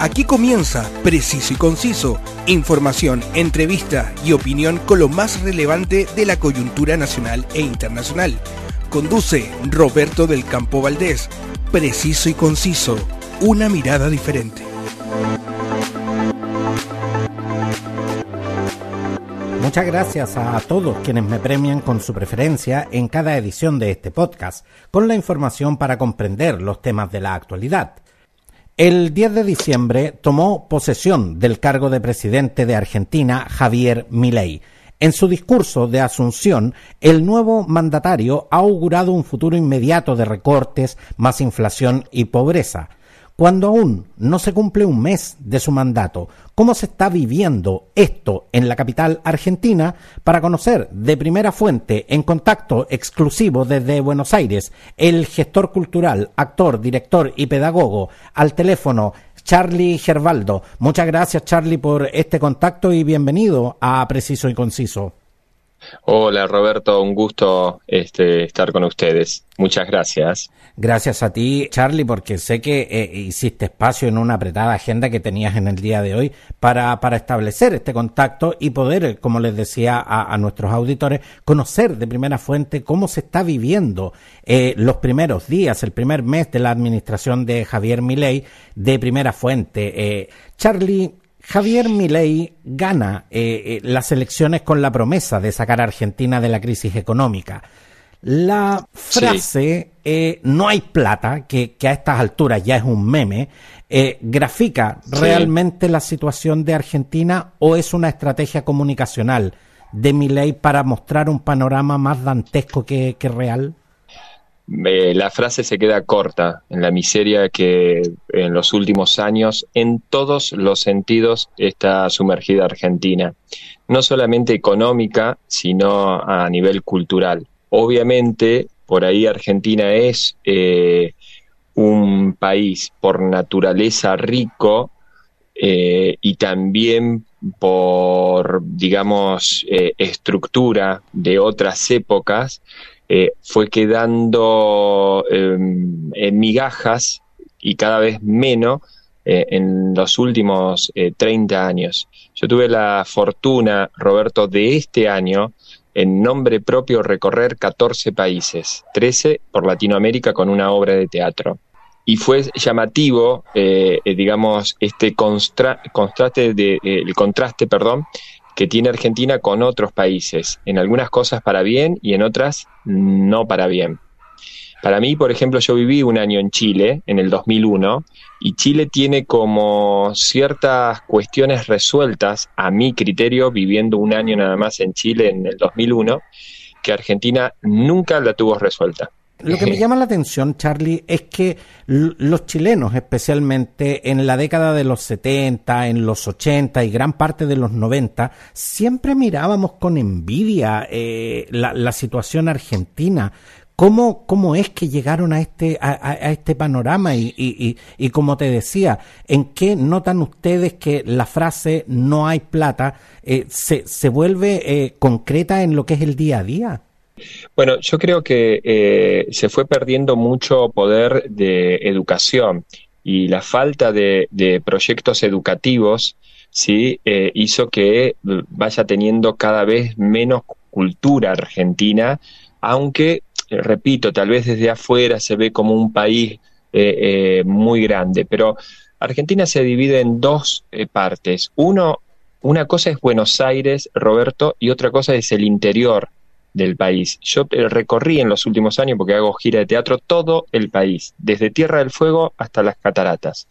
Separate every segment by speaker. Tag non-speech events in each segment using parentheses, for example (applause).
Speaker 1: Aquí comienza Preciso y Conciso, información, entrevista y opinión con lo más relevante de la coyuntura nacional e internacional. Conduce Roberto del Campo Valdés. Preciso y Conciso, una mirada diferente.
Speaker 2: Muchas gracias a todos quienes me premian con su preferencia en cada edición de este podcast, con la información para comprender los temas de la actualidad. El 10 de diciembre tomó posesión del cargo de presidente de Argentina Javier Milei. En su discurso de asunción, el nuevo mandatario ha augurado un futuro inmediato de recortes, más inflación y pobreza cuando aún no se cumple un mes de su mandato. ¿Cómo se está viviendo esto en la capital argentina? Para conocer de primera fuente, en contacto exclusivo desde Buenos Aires, el gestor cultural, actor, director y pedagogo al teléfono Charlie Gervaldo. Muchas gracias Charlie por este contacto y bienvenido a Preciso y Conciso.
Speaker 3: Hola Roberto, un gusto este, estar con ustedes. Muchas gracias.
Speaker 2: Gracias a ti, Charlie, porque sé que eh, hiciste espacio en una apretada agenda que tenías en el día de hoy para, para establecer este contacto y poder, como les decía a, nuestros auditores, conocer de primera fuente cómo se está viviendo eh, los primeros días, el primer mes de la administración de Javier Milei de primera fuente. Eh, Charlie, Javier Milei gana eh, eh, las elecciones con la promesa de sacar a Argentina de la crisis económica. La frase eh, no hay plata, que, a estas alturas ya es un meme, grafica realmente la situación de Argentina o es una estrategia comunicacional de Milei para mostrar un panorama más dantesco que real?
Speaker 3: La frase se queda corta en la miseria que en los últimos años, en todos los sentidos, está sumergida Argentina. No solamente económica, sino a nivel cultural. Obviamente, por ahí Argentina es eh, un país por naturaleza rico eh, y también por, digamos, eh, estructura de otras épocas, eh, fue quedando em, en migajas y cada vez menos eh, en los últimos 30 eh, años. Yo tuve la fortuna, Roberto, de este año, en nombre propio, recorrer 14 países, 13 por Latinoamérica con una obra de teatro. Y fue llamativo, digamos, este contraste, de, el contraste, perdón, que tiene Argentina con otros países, en algunas cosas para bien y en otras no para bien. Para mí, por ejemplo, yo viví un año en Chile, en el 2001, y Chile tiene como ciertas cuestiones resueltas, a mi criterio, viviendo un año nada más en Chile en el 2001, que Argentina nunca la tuvo resuelta.
Speaker 2: Lo que me (laughs) llama la atención, Charlie, es que los chilenos, especialmente en la década de los 70, en los 80 y gran parte de los 90, siempre mirábamos con envidia eh, la, situación argentina. ¿Cómo, ¿Cómo es que llegaron a este, a, este panorama? Y, y, y, como te decía, ¿en qué notan ustedes que la frase no hay plata eh, se, se vuelve eh, concreta en lo que es el día a día?
Speaker 3: Bueno, yo creo que eh, se fue perdiendo mucho poder de educación y la falta de, proyectos educativos sí eh, hizo que vaya teniendo cada vez menos cultura argentina, aunque, eh, repito, tal vez desde afuera se ve como un país muy grande, pero Argentina se divide en dos partes. Uno, una cosa es Buenos Aires, Roberto, y otra cosa es el interior del país. Yo eh, recorrí en los últimos años, porque hago gira de teatro, todo el país, desde Tierra del Fuego hasta las cataratas.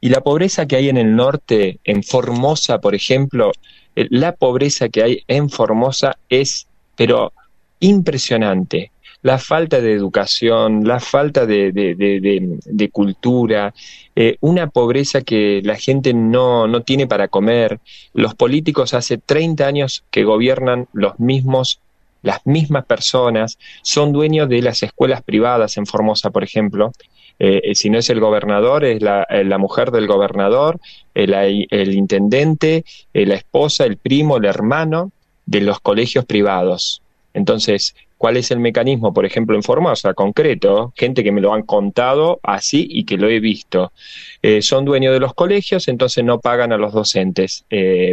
Speaker 3: Y la pobreza que hay en el norte, en Formosa, por ejemplo, eh, la pobreza que hay en Formosa es, pero impresionante. La falta de educación, la falta de, de, cultura, eh, una pobreza que la gente no, no tiene para comer. Los políticos hace 30 años que gobiernan los mismos las mismas personas son dueños de las escuelas privadas en Formosa, por ejemplo. Eh, eh, si no es el gobernador, es la, eh, mujer del gobernador, el, el intendente, la esposa, el primo, el hermano de los colegios privados. Entonces, cuál es el mecanismo, por ejemplo, en Formosa, concreto, gente que me lo han contado así y que lo he visto. Son dueños de los colegios, entonces no pagan a los docentes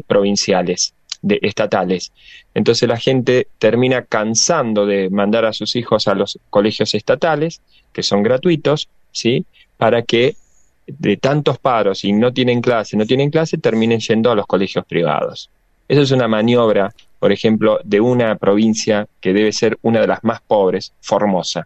Speaker 3: provinciales, de, estatales. Entonces la gente termina cansando de mandar a sus hijos a los colegios estatales, que son gratuitos, ¿sí? Para que de tantos paros y no tienen clase, no tienen clase, terminen yendo a los colegios privados. Eso es una maniobra por ejemplo, de una provincia que debe ser una de las más pobres, Formosa.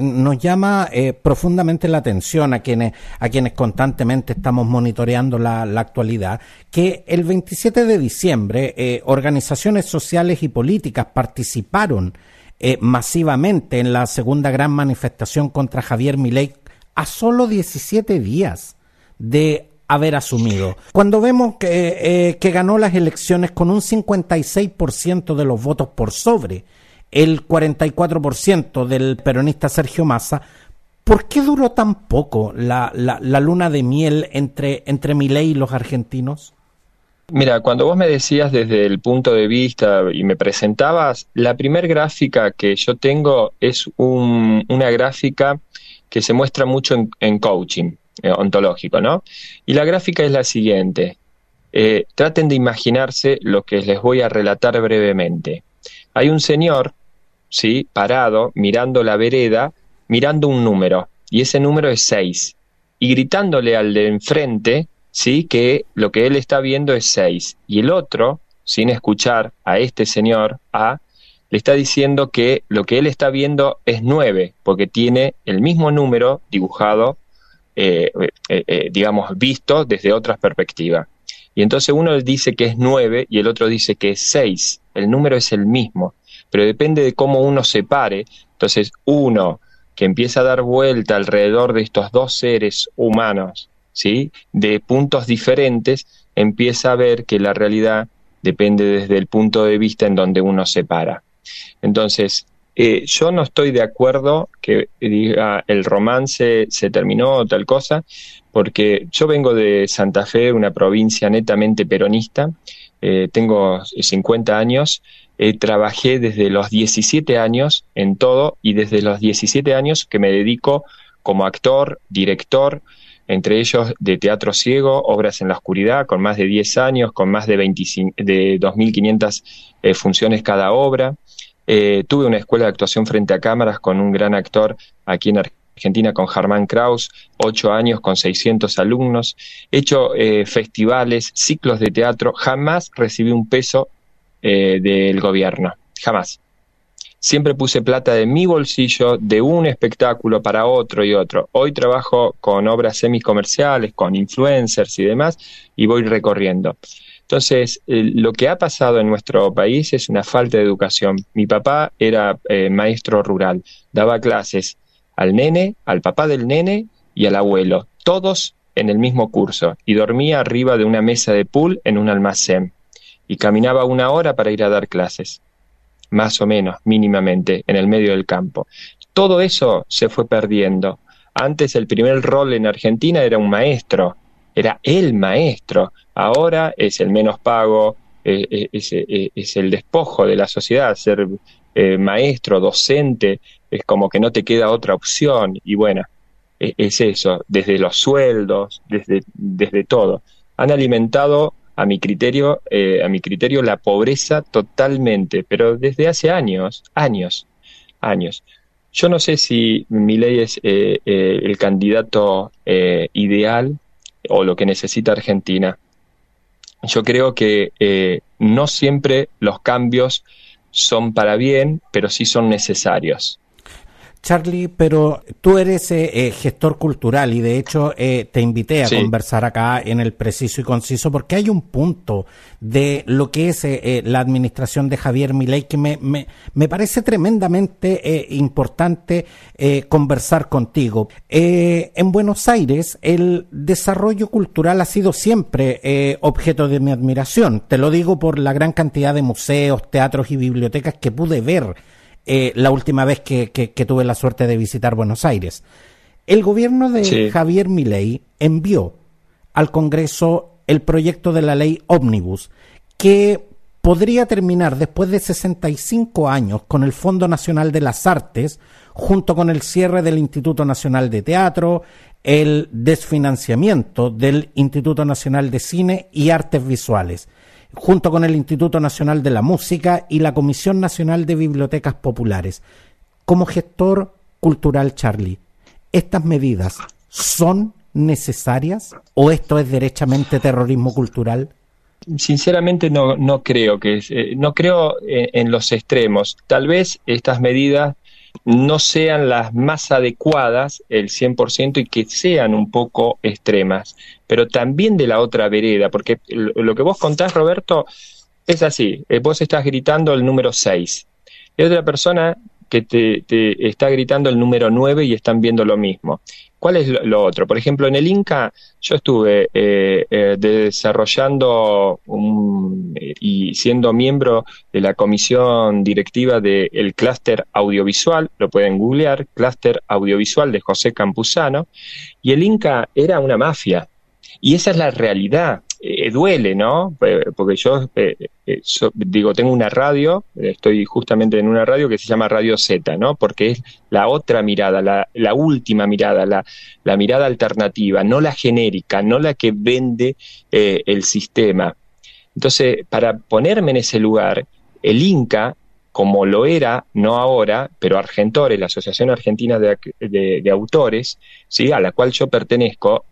Speaker 2: Nos llama eh, profundamente la atención a quienes, a quienes constantemente estamos monitoreando la, actualidad, que el 27 de diciembre eh, organizaciones sociales y políticas participaron eh, masivamente en la segunda gran manifestación contra Javier Milei a solo 17 días de haber asumido. Cuando vemos que, que ganó las elecciones con un 56% de los votos por sobre el 44% del peronista Sergio Massa, ¿por qué duró tan poco la, la, luna de miel entre, entre Milei y los argentinos?
Speaker 3: Mira, cuando vos me decías desde el punto de vista y me presentabas, la primer gráfica que yo tengo es un, una gráfica que se muestra mucho en, coaching. Eh, ontológico, ¿no? Y la gráfica es la siguiente. Eh, traten de imaginarse lo que les voy a relatar brevemente. Hay un señor, ¿sí? Parado, mirando la vereda, mirando un número, y ese número es 6, y gritándole al de enfrente, ¿sí? Que lo que él está viendo es 6, y el otro, sin escuchar a este señor, A, le está diciendo que lo que él está viendo es 9, porque tiene el mismo número dibujado eh, eh, eh, digamos, visto desde otras perspectivas. Y entonces uno dice que es 9 y el otro dice que es 6. El número es el mismo, pero depende de cómo uno se pare. Entonces uno que empieza a dar vuelta alrededor de estos dos seres humanos, ¿sí? de puntos diferentes, empieza a ver que la realidad depende desde el punto de vista en donde uno se para. Entonces, eh, yo no estoy de acuerdo que diga el romance se terminó o tal cosa, porque yo vengo de Santa Fe, una provincia netamente peronista, eh, tengo 50 años, eh, trabajé desde los 17 años en todo y desde los 17 años que me dedico como actor, director, entre ellos de teatro ciego, obras en la oscuridad, con más de 10 años, con más de, de 2.500 funciones cada obra. Eh, tuve una escuela de actuación frente a cámaras con un gran actor aquí en Argentina, con Germán Kraus, ocho años con 600 alumnos. He hecho eh, festivales, ciclos de teatro. Jamás recibí un peso eh, del gobierno. Jamás. Siempre puse plata de mi bolsillo, de un espectáculo para otro y otro. Hoy trabajo con obras semicomerciales, con influencers y demás, y voy recorriendo. Entonces, lo que ha pasado en nuestro país es una falta de educación. Mi papá era eh, maestro rural, daba clases al nene, al papá del nene y al abuelo, todos en el mismo curso, y dormía arriba de una mesa de pool en un almacén, y caminaba una hora para ir a dar clases, más o menos, mínimamente, en el medio del campo. Todo eso se fue perdiendo. Antes el primer rol en Argentina era un maestro, era el maestro, ahora es el menos pago, eh, eh, eh, es, el despojo de la sociedad, ser maestro, docente, es como que no te queda otra opción y bueno, e, es eso, desde los sueldos, desde, desde todo. Han alimentado a mi criterio, a mi criterio la pobreza totalmente, pero desde hace años, años, años. Yo no sé si mi ley es el candidato ideal o lo que necesita Argentina. Yo creo que eh, no siempre los cambios son para bien, pero sí son necesarios.
Speaker 2: Charlie, pero tú eres eh, eh, gestor cultural y de hecho eh, te invité a conversar acá en el preciso y conciso porque hay un punto de lo que es la administración de Javier Milei que me, me, me parece tremendamente importante conversar contigo. en Buenos Aires el desarrollo cultural ha sido siempre objeto de mi admiración. Te lo digo por la gran cantidad de museos, teatros y bibliotecas que pude ver eh, la última vez que, tuve la suerte de visitar Buenos Aires. El gobierno de Javier Milei envió al Congreso el proyecto de la ley Omnibus, que podría terminar después de 65 años con el Fondo Nacional de las Artes, junto con el cierre del Instituto Nacional de Teatro, el desfinanciamiento del Instituto Nacional de Cine y Artes Visuales, junto con el Instituto Nacional de la Música y la Comisión Nacional de Bibliotecas Populares. Como gestor cultural, Charlie, ¿estas medidas son necesarias o esto es derechamente terrorismo cultural?
Speaker 3: Sinceramente no, no creo que eh, no creo en, los extremos. Tal vez estas medidas no sean las más adecuadas, el 100%, y que sean un poco extremas, pero también de la otra vereda, porque lo que vos contás, Roberto, es así, eh, vos estás gritando el número 6, y otra persona que te, te, está gritando el número 9 y están viendo lo mismo. ¿Cuál es lo, otro? Por ejemplo, en el Inca yo estuve eh, eh, desarrollando y siendo miembro de la comisión directiva del clúster audiovisual, lo pueden googlear, clúster audiovisual de José Campuzano, y el Inca era una mafia. Y esa es la realidad. Eh, duele, ¿no? Eh, porque yo eh, digo, tengo una radio, estoy justamente en una radio que se llama Radio Z, ¿no? Porque es la otra mirada, la, última mirada, la, mirada alternativa, no la genérica, no la que vende el sistema. Entonces, para ponerme en ese lugar, el Inca como lo era, no ahora, pero Argentores, la Asociación Argentina de, de, de Autores, ¿sí? a la cual yo pertenezco,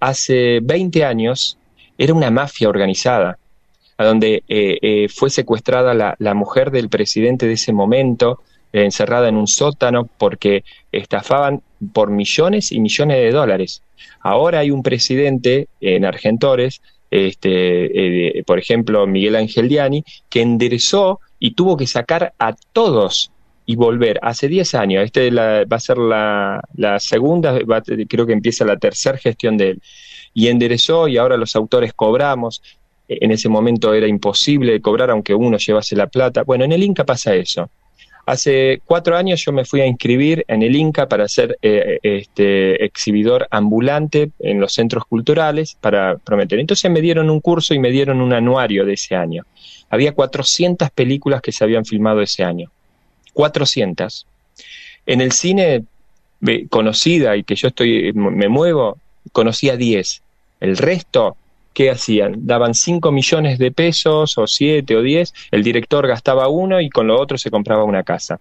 Speaker 3: hace 20 años era una mafia organizada, a donde eh, eh, fue secuestrada la, mujer del presidente de ese momento, eh, encerrada en un sótano porque estafaban por millones y millones de dólares. Ahora hay un presidente en Argentores, este, por ejemplo, Miguel Ángel Diani, que enderezó y tuvo que sacar a todos y volver. Hace 10 años, este va a ser la, segunda, creo que empieza la tercera gestión de él y enderezó y ahora los autores cobramos. E, en ese momento era imposible cobrar aunque uno llevase la plata. Bueno, en el Inca pasa eso. Hace cuatro años yo me fui a inscribir en el Inca para ser eh, este, exhibidor ambulante en los centros culturales para prometer. Entonces me dieron un curso y me dieron un anuario de ese año. Había 400 películas que se habían filmado ese año. 400. En el cine conocida y que yo estoy me muevo, conocía 10. El resto, ¿qué hacían? Daban 5 millones de pesos o 7 o 10, el director gastaba uno y con lo otro se compraba una casa.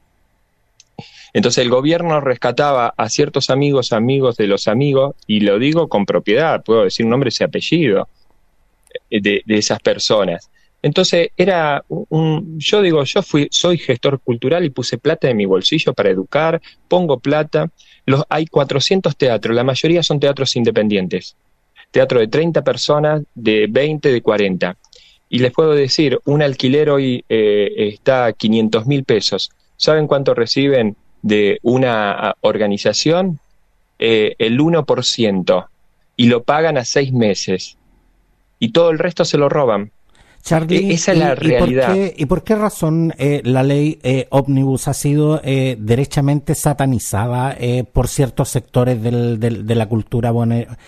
Speaker 3: Entonces el gobierno rescataba a ciertos amigos, amigos de los amigos, y lo digo con propiedad, puedo decir nombre y apellido eh, de, de, esas personas. Entonces era un, yo digo, yo fui, soy gestor cultural y puse plata en mi bolsillo para educar, pongo plata, los, hay 400 teatros, la mayoría son teatros independientes. Teatro de 30 personas, de 20, de 40. Y les puedo decir, un alquiler hoy eh, está a 500 mil pesos. ¿Saben cuánto reciben de una organización? Eh, el 1%. Y lo pagan a seis meses. Y todo el resto se lo roban.
Speaker 2: Charlie, e-, esa es la realidad. ¿y por, qué, razón eh, la ley eh, Omnibus ha sido eh, derechamente satanizada por ciertos sectores de la cultura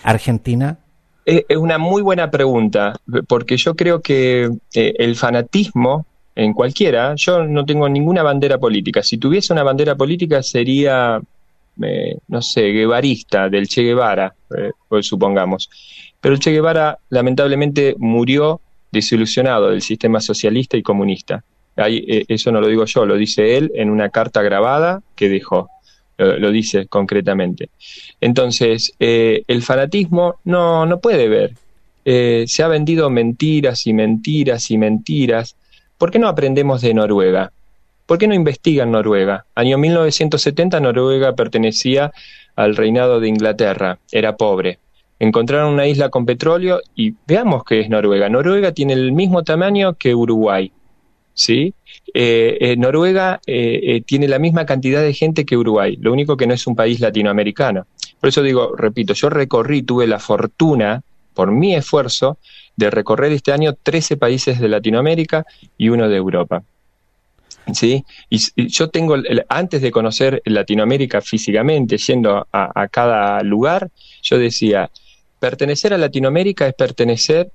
Speaker 2: argentina?
Speaker 3: Es una muy buena pregunta, porque yo creo que el fanatismo en cualquiera, yo no tengo ninguna bandera política. Si tuviese una bandera política sería, no sé, guevarista, del Che Guevara, pues supongamos. Pero el Che Guevara lamentablemente murió desilusionado del sistema socialista y comunista. Eh, eso no lo digo yo, lo dice él en una carta grabada que dejó, lo, dice concretamente. Entonces, eh, el fanatismo no, no puede ver. Eh, se ha vendido mentiras y mentiras y mentiras. ¿Por qué no aprendemos de Noruega? ¿Por qué no investigan Noruega? Año 1970 Noruega pertenecía al reinado de Inglaterra, era pobre encontraron una isla con petróleo y veamos qué es Noruega. Noruega tiene el mismo tamaño que Uruguay. ¿sí? Eh, eh, Noruega eh, tiene la misma cantidad de gente que Uruguay, lo único que no es un país latinoamericano. Por eso digo, repito, yo recorrí, tuve la fortuna, por mi esfuerzo, de recorrer este año 13 países de Latinoamérica y uno de Europa. ¿Sí? Y, yo tengo, antes de conocer Latinoamérica físicamente, yendo a, cada lugar, yo decía, pertenecer a Latinoamérica es pertenecer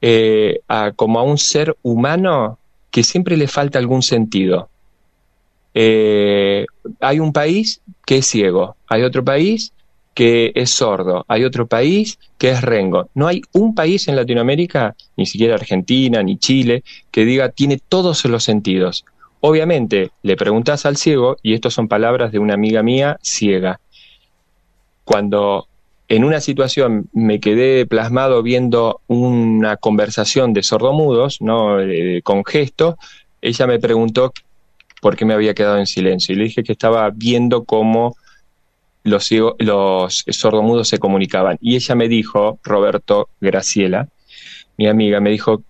Speaker 3: eh, a, como a un ser humano que siempre le falta algún sentido. Eh, hay un país que es ciego, hay otro país que es sordo, hay otro país que es rengo. No hay un país en Latinoamérica, ni siquiera Argentina, ni Chile, que diga tiene todos los sentidos. Obviamente, le preguntas al ciego, y estas son palabras de una amiga mía ciega. Cuando en una situación me quedé plasmado viendo una conversación de sordomudos, ¿no? Eh, con gesto, ella me preguntó por qué me había quedado en silencio. Y le dije que estaba viendo cómo los, sordomudos se comunicaban. Y ella me dijo, Roberto Graciela, mi amiga, me dijo,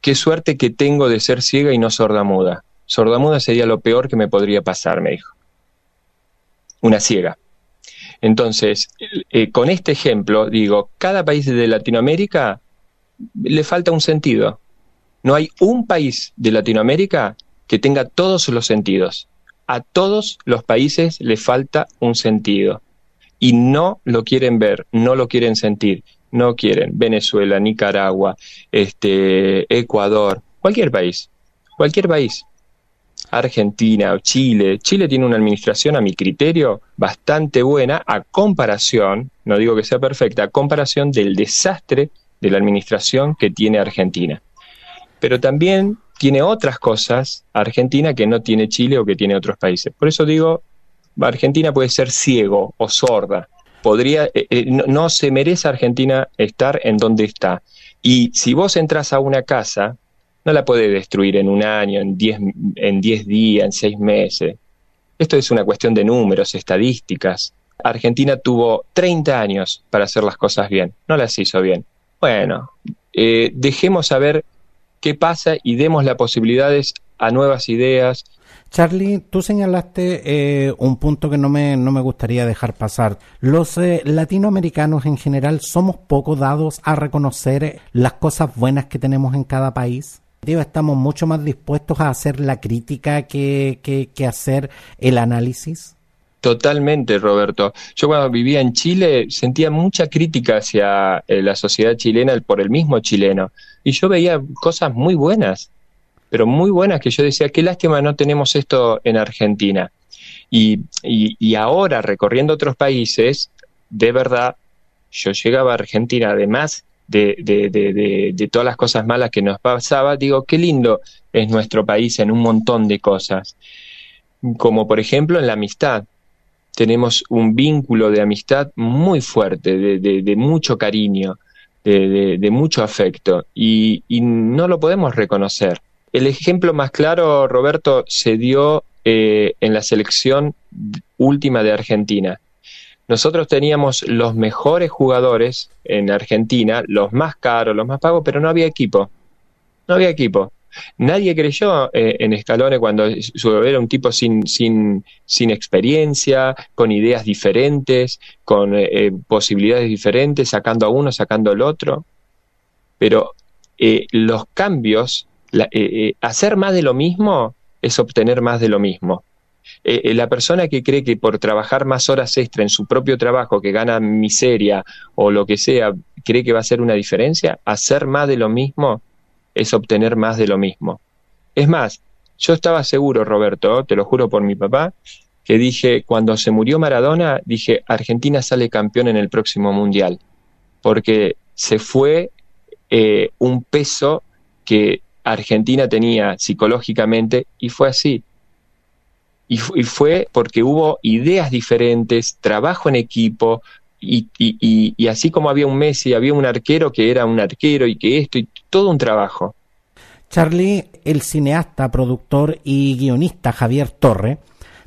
Speaker 3: qué suerte que tengo de ser ciega y no sordamuda. Sordamuda sería lo peor que me podría pasar, me dijo. Una ciega. Entonces, eh, con este ejemplo, digo, cada país de Latinoamérica le falta un sentido. No hay un país de Latinoamérica que tenga todos los sentidos. A todos los países le falta un sentido. Y no lo quieren ver, no lo quieren sentir, no quieren. Venezuela, Nicaragua, este, Ecuador, cualquier país, cualquier país. Argentina o Chile. Chile tiene una administración, a mi criterio, bastante buena a comparación, no digo que sea perfecta, a comparación del desastre de la administración que tiene Argentina. Pero también tiene otras cosas Argentina que no tiene Chile o que tiene otros países. Por eso digo, Argentina puede ser ciego o sorda. Podría, eh, eh, no, se merece Argentina estar en donde está. Y si vos entras a una casa, no la puede destruir en un año, en 10 en diez días, en seis meses. Esto es una cuestión de números, estadísticas. Argentina tuvo 30 años para hacer las cosas bien, no las hizo bien. Bueno, eh, dejemos saber qué pasa y demos las posibilidades a nuevas ideas.
Speaker 2: Charlie, tú señalaste eh, un punto que no me, no me gustaría dejar pasar. Los eh, latinoamericanos en general somos poco dados a reconocer las cosas buenas que tenemos en cada país estamos mucho más dispuestos a hacer la crítica que, que, hacer el análisis?
Speaker 3: Totalmente, Roberto. Yo cuando vivía en Chile sentía mucha crítica hacia eh, la sociedad chilena por el mismo chileno. Y yo veía cosas muy buenas, pero muy buenas que yo decía, qué lástima no tenemos esto en Argentina. Y, y, y ahora, recorriendo otros países, de verdad, yo llegaba a Argentina, además de, de, de, de, todas las cosas malas que nos pasaba, digo, qué lindo es nuestro país en un montón de cosas. Como por ejemplo en la amistad. Tenemos un vínculo de amistad muy fuerte, de, mucho cariño, de, mucho afecto, y, y, no lo podemos reconocer. El ejemplo más claro, Roberto, se dio eh, en la selección última de Argentina nosotros teníamos los mejores jugadores en Argentina, los más caros, los más pagos, pero no había equipo. No había equipo. Nadie creyó eh, en Scalone cuando era un tipo sin, sin, sin experiencia, con ideas diferentes, con eh, eh, posibilidades diferentes, sacando a uno, sacando al otro. Pero los cambios, hacer más de lo mismo es obtener más de lo mismo. Eh, eh, la persona que cree que por trabajar más horas extra en su propio trabajo, que gana miseria o lo que sea, cree que va a hacer una diferencia, hacer más de lo mismo es obtener más de lo mismo. Es más, yo estaba seguro, Roberto, te lo juro por mi papá, que dije, cuando se murió Maradona, dije, Argentina sale campeón en el próximo Mundial, porque se fue eh, un peso que Argentina tenía psicológicamente y fue así. Y, fue porque hubo ideas diferentes, trabajo en equipo, y, y, y, así como había un Messi, había un arquero que era un arquero y que esto, y todo un trabajo.
Speaker 2: Charlie, el cineasta, productor y guionista Javier Torre,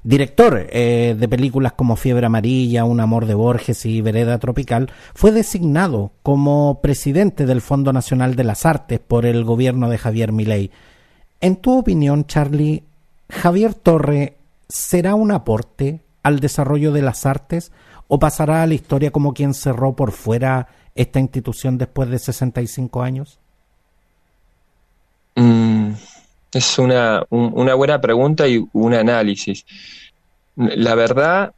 Speaker 2: director eh, de películas como Fiebre Amarilla, Un Amor de Borges y Vereda Tropical, fue designado como presidente del Fondo Nacional de las Artes por el gobierno de Javier Milei. En tu opinión, Charlie, Javier Torre será un aporte al desarrollo de las artes o pasará a la historia como quien cerró por fuera esta institución después de 65 años?
Speaker 3: Mm, es una, una, buena pregunta y un análisis. La verdad,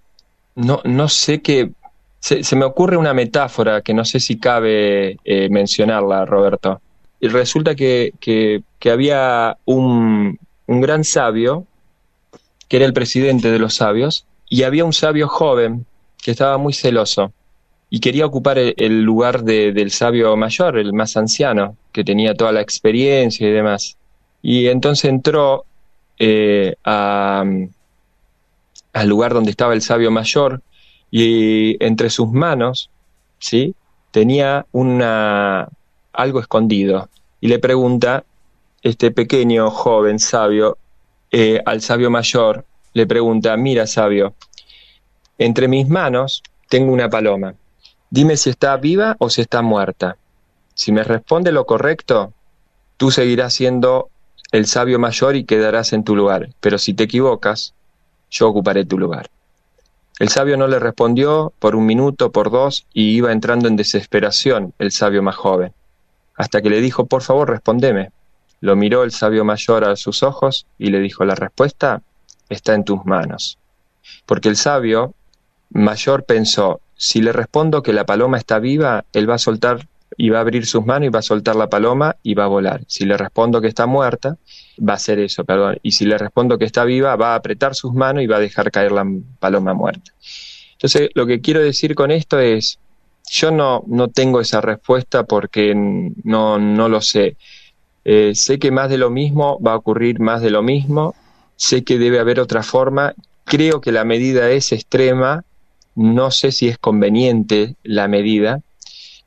Speaker 3: no, no sé qué... Se, me ocurre una metáfora que no sé si cabe eh, mencionarla, Roberto. resulta que, había un, un gran sabio, que era el presidente de los sabios, y había un sabio joven que estaba muy celoso y quería ocupar el, lugar del sabio mayor, el más anciano, que tenía toda la experiencia y demás. Y entonces entró eh, al lugar donde estaba el sabio mayor y entre sus manos, ¿sí? Tenía una, algo escondido y le pregunta, este pequeño joven sabio, eh, al sabio mayor, le pregunta, mira sabio, entre mis manos tengo una paloma. Dime si está viva o si está muerta. Si me responde lo correcto, tú seguirás siendo el sabio mayor y quedarás en tu lugar. Pero si te equivocas, yo ocuparé tu lugar. El sabio no le respondió por un minuto, por dos, y iba entrando en desesperación el sabio más joven, hasta que le dijo, por favor, respondeme. Lo miró el sabio mayor a sus ojos y le dijo, la respuesta está en tus manos. Porque el sabio mayor pensó, si le respondo que la paloma está viva, él va a soltar y va a abrir sus manos y va a soltar la paloma y va a volar. Si le respondo que está muerta, va a hacer eso, perdón. Y si le respondo que está viva, va a apretar sus manos y va a dejar caer la paloma muerta. Entonces, lo que quiero decir con esto es, yo no, no tengo esa respuesta porque no, no lo sé. Eh, sé que más de lo mismo va a ocurrir más de lo mismo, sé que debe haber otra forma, creo que la medida es extrema, no sé si es conveniente la medida,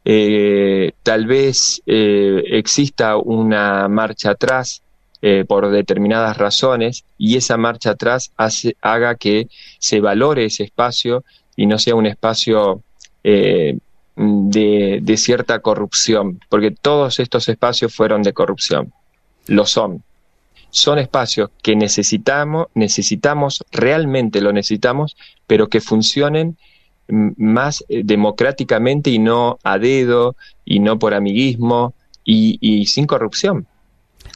Speaker 3: eh, tal vez eh, exista una marcha atrás por determinadas razones y esa marcha atrás haga que se valore ese espacio y no sea un espacio de, de, cierta corrupción, porque todos estos espacios fueron de corrupción, lo son. Son espacios que necesitamos, necesitamos, realmente lo necesitamos, pero que funcionen más eh, democráticamente y no a dedo y no por amiguismo y, sin corrupción.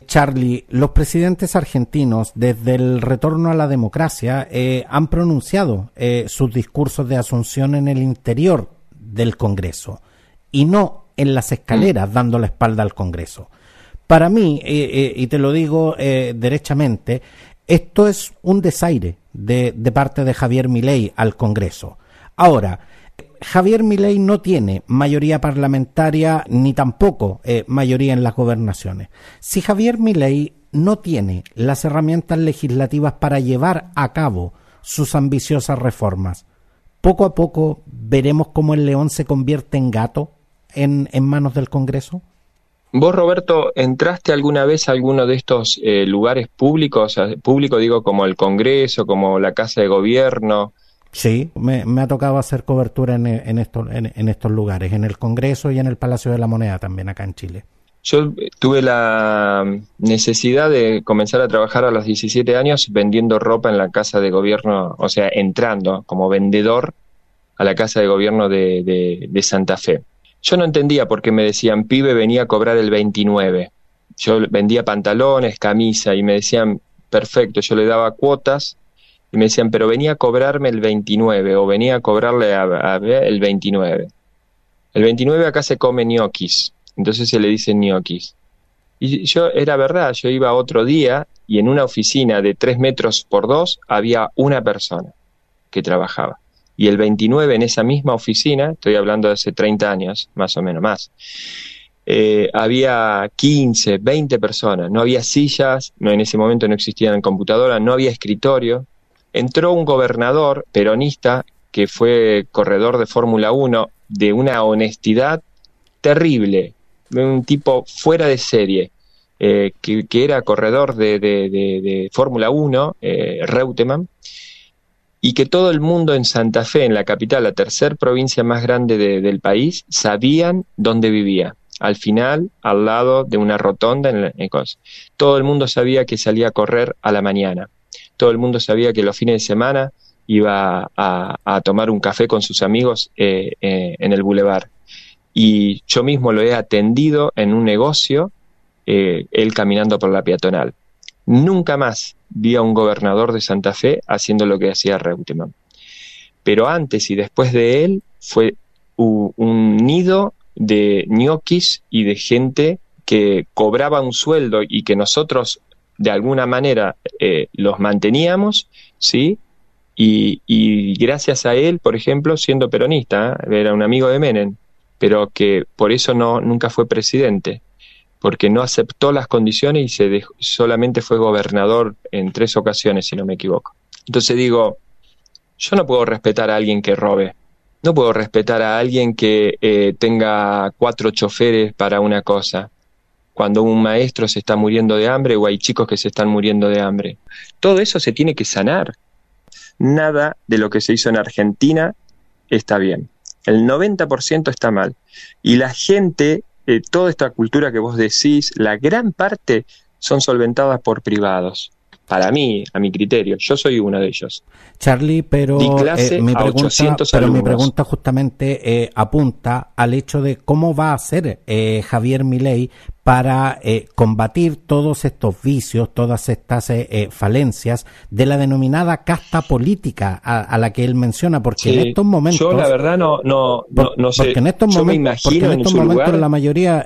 Speaker 2: Charlie, los presidentes argentinos desde el retorno a la democracia eh, han pronunciado eh, sus discursos de asunción en el interior del Congreso y no en las escaleras mm. dando la espalda al Congreso. Para mí, y te lo digo derechamente, esto es un desaire de, de parte de Javier Milei al Congreso. Ahora, Javier Milei no tiene mayoría parlamentaria ni tampoco eh, mayoría en las gobernaciones. Si Javier Milei no tiene las herramientas legislativas para llevar a cabo sus ambiciosas reformas, poco a poco veremos cómo el león se convierte en gato en, manos del Congreso.
Speaker 3: Vos, Roberto, ¿entraste alguna vez a alguno de estos eh, lugares públicos, público digo como el Congreso, como la Casa de Gobierno,
Speaker 2: Sí, me, ha tocado hacer cobertura en, en, en, estos lugares, en el Congreso y en el Palacio de la Moneda también acá en Chile.
Speaker 3: Yo tuve la necesidad de comenzar a trabajar a los 17 años vendiendo ropa en la casa de gobierno, o sea, entrando como vendedor a la casa de gobierno de, de, Santa Fe. Yo no entendía por qué me decían, pibe, venía a cobrar el 29. Yo vendía pantalones, camisa y me decían, perfecto, yo le daba cuotas y me decían, pero venía a cobrarme el 29 o venía a cobrarle el 29. El 29 acá se come ñoquis, entonces se le dice ñoquis. Y yo, era verdad, yo iba otro día y en una oficina de 3 metros por 2 había una persona que trabajaba. Y el 29 en esa misma oficina, estoy hablando de hace 30 años, más o menos más, eh, había 15, 20 personas, no había sillas, no en ese momento no existían computadoras, no había escritorio, entró un gobernador peronista que fue corredor de Fórmula 1 de una honestidad terrible, un tipo fuera de serie, eh, que, era corredor de, Fórmula 1, eh, Reutemann, y que todo el mundo en Santa Fe, en la capital, la tercera provincia más grande del país, sabían dónde vivía. Al final, al lado de una rotonda en, en Todo el mundo sabía que salía a correr a la mañana todo el mundo sabía que los fines de semana iba a, tomar un café con sus amigos eh, eh, en el bulevar. Y yo mismo lo he atendido en un negocio, eh, él caminando por la peatonal. Nunca más vi a un gobernador de Santa Fe haciendo lo que hacía Reutemann. Pero antes y después de él fue un nido de ñoquis y de gente que cobraba un sueldo y que nosotros de alguna manera eh, los manteníamos, ¿sí? Y, gracias a él, por ejemplo, siendo peronista, ¿eh? era un amigo de Menem, pero que por eso no, nunca fue presidente, porque no aceptó las condiciones y se solamente fue gobernador en tres ocasiones, si no me equivoco. Entonces digo, yo no puedo respetar a alguien que robe, no puedo respetar a alguien que eh, tenga cuatro choferes para una cosa, cuando un maestro se está muriendo de hambre o hay chicos que se están muriendo de hambre. Todo eso se tiene que sanar. Nada de lo que se hizo en Argentina está bien. El 90% está mal. Y la gente, eh, toda esta cultura que vos decís, la gran parte son solventadas por privados para mí, a mi criterio. Yo soy uno de ellos.
Speaker 2: Charlie, pero, eh, mi, pregunta, pero mi pregunta justamente eh, apunta al hecho de cómo va a ser eh, Javier Milei para eh, combatir todos estos vicios, todas estas eh, eh, falencias de la denominada casta política a, la que él menciona, porque en estos momentos...
Speaker 3: Yo la verdad no, no, no, sé,
Speaker 2: porque en estos momentos, en estos momentos la mayoría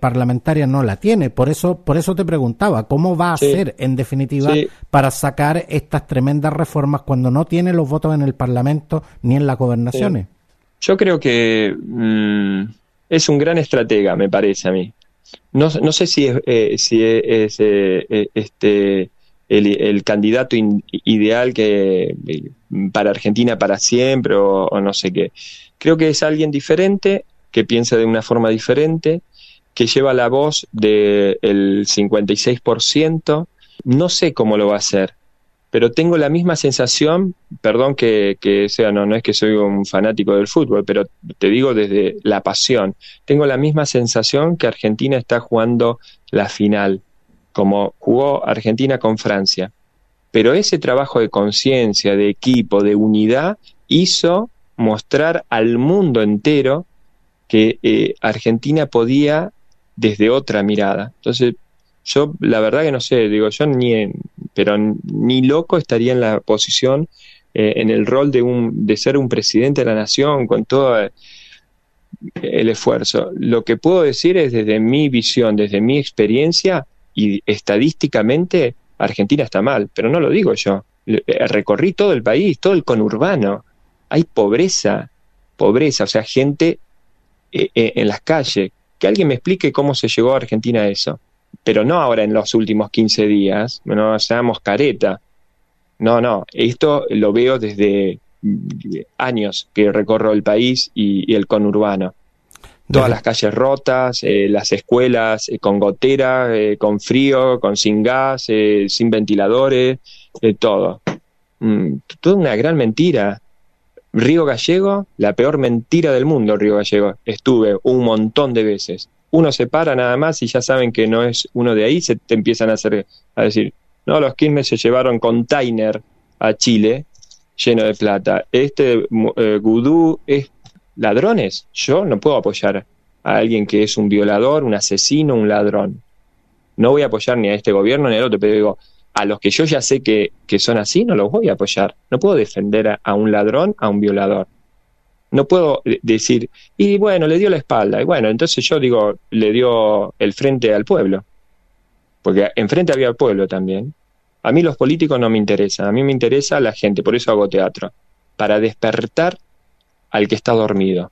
Speaker 2: parlamentaria no la tiene, por eso, por eso te preguntaba, ¿cómo va a ser en definitiva para sacar estas tremendas reformas cuando no tiene los votos en el Parlamento ni en las gobernaciones?
Speaker 3: Yo creo que mm, es un gran estratega, me parece a mí no, no sé si es, eh, si es eh, eh, este, el, candidato ideal que para Argentina para siempre o, no sé qué. Creo que es alguien diferente, que piensa de una forma diferente, que lleva la voz del 56%. No sé cómo lo va a hacer pero tengo la misma sensación, perdón que, sea, no, no es que soy un fanático del fútbol, pero te digo desde la pasión, tengo la misma sensación que Argentina está jugando la final, como jugó Argentina con Francia. Pero ese trabajo de conciencia, de equipo, de unidad, hizo mostrar al mundo entero que eh, Argentina podía desde otra mirada. Entonces, yo la verdad que no sé, digo, yo ni, pero ni loco estaría en la posición, eh, en el rol de, un, de ser un presidente de la nación con todo el esfuerzo. Lo que puedo decir es desde mi visión, desde mi experiencia y estadísticamente, Argentina está mal, pero no lo digo yo. Eh, recorrí todo el país, todo el conurbano. Hay pobreza, pobreza, o sea, gente eh, en las calles. Que alguien me explique cómo se llegó a Argentina a eso pero no ahora en los últimos 15 días, no seamos careta. No, no, esto lo veo desde años que recorro el país y, el conurbano. Todas las calles rotas, eh, las escuelas eh, con gotera, eh, con frío, con sin gas, sin ventiladores, todo. Mm, toda una gran mentira. Río Gallego, la peor mentira del mundo, Río Gallego. Estuve un montón de veces uno se para nada más y ya saben que no es uno de ahí, se te empiezan a hacer a decir, no, los Quilmes se llevaron container a Chile lleno de plata. Este eh, gudú es ladrones. Yo no puedo apoyar a alguien que es un violador, un asesino, un ladrón. No voy a apoyar ni a este gobierno ni al otro, pero digo, a los que yo ya sé que, que son así, no los voy a apoyar. No puedo defender a un ladrón, a un violador. No puedo decir, y bueno, le dio la espalda. Y bueno, entonces yo digo, le dio el frente al pueblo. Porque enfrente había pueblo también. A mí los políticos no me interesan, a mí me interesa la gente, por eso hago teatro. Para despertar al que está dormido.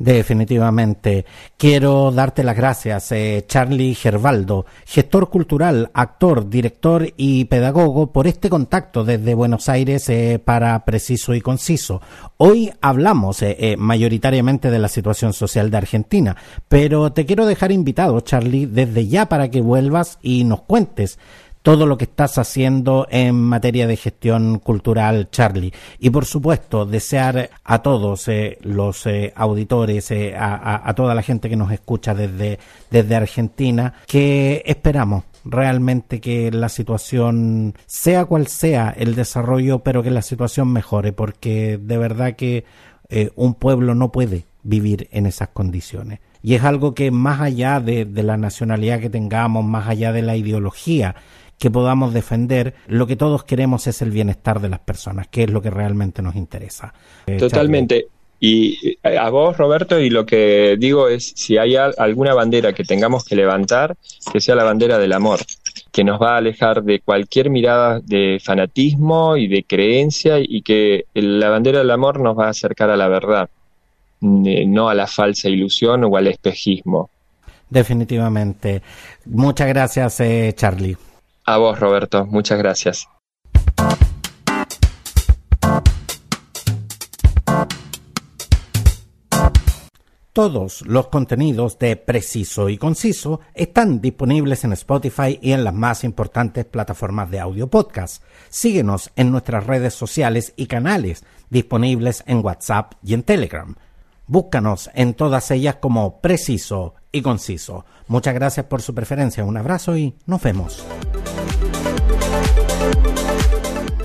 Speaker 2: Definitivamente. Quiero darte las gracias, eh, Charlie Gervaldo, gestor cultural, actor, director y pedagogo, por este contacto desde Buenos Aires eh, para Preciso y Conciso. Hoy hablamos eh, mayoritariamente de la situación social de Argentina, pero te quiero dejar invitado, Charlie, desde ya para que vuelvas y nos cuentes todo lo que estás haciendo en materia de gestión cultural, Charlie. Y por supuesto, desear a todos eh, los eh, auditores, eh, a, toda la gente que nos escucha desde, desde Argentina, que esperamos realmente que la situación, sea cual sea el desarrollo, pero que la situación mejore, porque de verdad que un pueblo no puede vivir en esas condiciones. Y es algo que más allá de, de la nacionalidad que tengamos, más allá de la ideología, que podamos defender, lo que todos queremos es el bienestar de las personas, que es lo que realmente nos interesa.
Speaker 3: Eh, Totalmente. Y eh, a vos, Roberto, y lo que digo es, si hay alguna bandera que tengamos que levantar, que sea la bandera del amor, que nos va a alejar de cualquier mirada de fanatismo y de creencia y que la bandera del amor nos va a acercar a la verdad, no a la falsa ilusión o al espejismo.
Speaker 2: Definitivamente. Muchas gracias, eh, Charlie.
Speaker 3: A vos, Roberto. Muchas gracias.
Speaker 2: Todos los contenidos de Preciso y Conciso están disponibles en Spotify y en las más importantes plataformas de audio podcast. Síguenos en nuestras redes sociales y canales disponibles en WhatsApp y en Telegram. Búscanos en todas ellas como Preciso y Conciso. Muchas gracias por su preferencia, un abrazo y nos vemos.